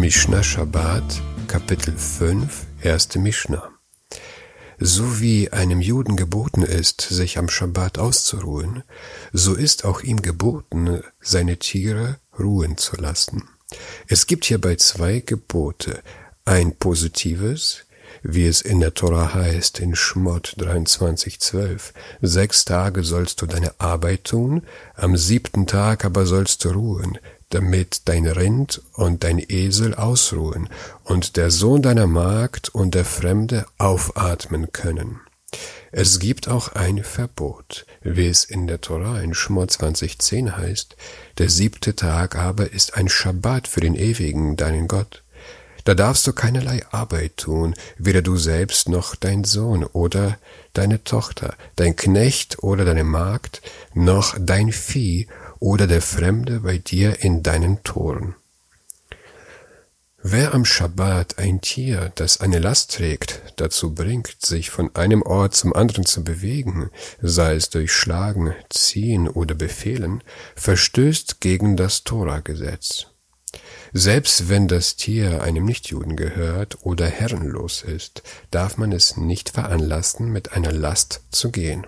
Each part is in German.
Mishnah Shabbat, Kapitel 5, erste Mishnah. So wie einem Juden geboten ist, sich am Schabbat auszuruhen, so ist auch ihm geboten, seine Tiere ruhen zu lassen. Es gibt hierbei zwei Gebote, ein positives, wie es in der Tora heißt in Schmott 23,12. Sechs Tage sollst du deine Arbeit tun, am siebten Tag aber sollst du ruhen, damit dein Rind und dein Esel ausruhen und der Sohn deiner Magd und der Fremde aufatmen können. Es gibt auch ein Verbot, wie es in der Tora in Schmor 2010 heißt, der siebte Tag aber ist ein Schabbat für den Ewigen, deinen Gott. Da darfst du keinerlei Arbeit tun, weder du selbst noch dein Sohn oder deine Tochter, dein Knecht oder deine Magd, noch dein Vieh oder der Fremde bei dir in deinen Toren. Wer am Schabbat ein Tier, das eine Last trägt, dazu bringt, sich von einem Ort zum anderen zu bewegen, sei es durch Schlagen, Ziehen oder Befehlen, verstößt gegen das Toragesetz. Selbst wenn das Tier einem Nichtjuden gehört oder herrenlos ist, darf man es nicht veranlassen, mit einer Last zu gehen.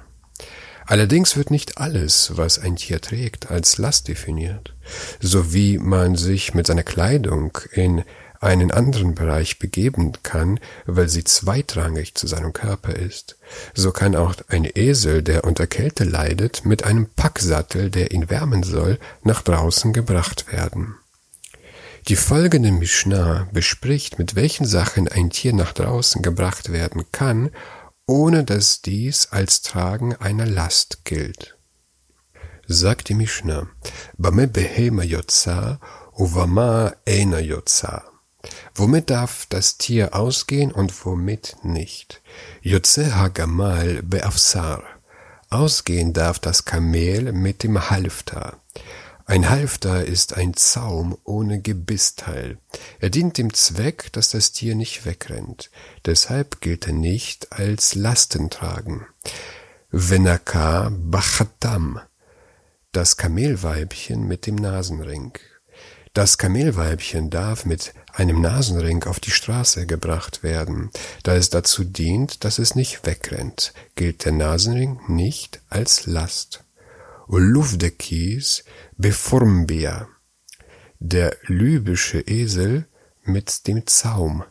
Allerdings wird nicht alles, was ein Tier trägt, als Last definiert. So wie man sich mit seiner Kleidung in einen anderen Bereich begeben kann, weil sie zweitrangig zu seinem Körper ist. So kann auch ein Esel, der unter Kälte leidet, mit einem Packsattel, der ihn wärmen soll, nach draußen gebracht werden. Die folgende Mishnah bespricht, mit welchen Sachen ein Tier nach draußen gebracht werden kann, ohne dass dies als Tragen einer Last gilt. Sagt die Mishnah. Womit darf das Tier ausgehen und womit nicht? Ausgehen darf das Kamel mit dem Halfter. Ein Halfter ist ein Zaum ohne Gebissteil. Er dient dem Zweck, dass das Tier nicht wegrennt. Deshalb gilt er nicht als Lastentragen. Venaka Bachatam. Das Kamelweibchen mit dem Nasenring. Das Kamelweibchen darf mit einem Nasenring auf die Straße gebracht werden. Da es dazu dient, dass es nicht wegrennt, gilt der Nasenring nicht als Last. Luvdekis beformbia, der libysche Esel mit dem Zaum.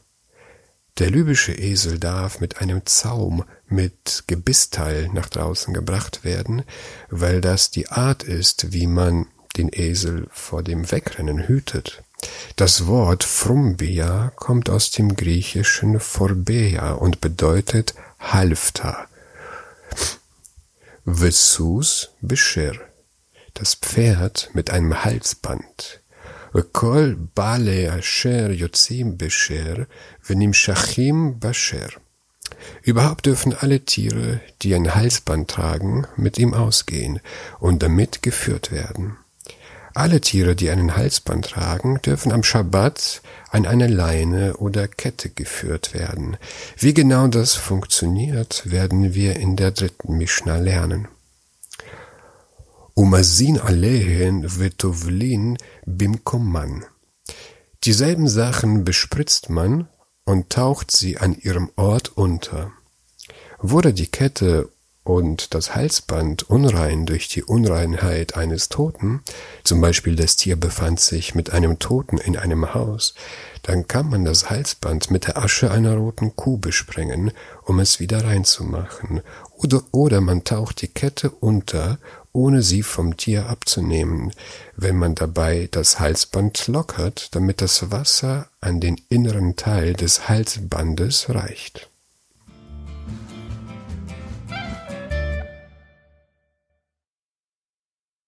Der libysche Esel darf mit einem Zaum mit Gebissteil nach draußen gebracht werden, weil das die Art ist, wie man den Esel vor dem Wegrennen hütet. Das Wort Frumbia kommt aus dem griechischen Forbeia und bedeutet Halfter. Vesus Bescher, das Pferd mit einem Halsband. Kol Bale Asher Yotzim Bescher Shachim Basher. Überhaupt dürfen alle Tiere, die ein Halsband tragen, mit ihm ausgehen und damit geführt werden. Alle Tiere, die einen Halsband tragen, dürfen am Schabbat an eine Leine oder Kette geführt werden. Wie genau das funktioniert, werden wir in der dritten Mishnah lernen. Umazin alehen vetovlin bimkoman. Dieselben Sachen bespritzt man und taucht sie an ihrem Ort unter. Wurde die Kette und das Halsband unrein durch die Unreinheit eines Toten, zum Beispiel das Tier befand sich mit einem Toten in einem Haus, dann kann man das Halsband mit der Asche einer roten Kuh besprengen, um es wieder reinzumachen, oder, oder man taucht die Kette unter, ohne sie vom Tier abzunehmen, wenn man dabei das Halsband lockert, damit das Wasser an den inneren Teil des Halsbandes reicht.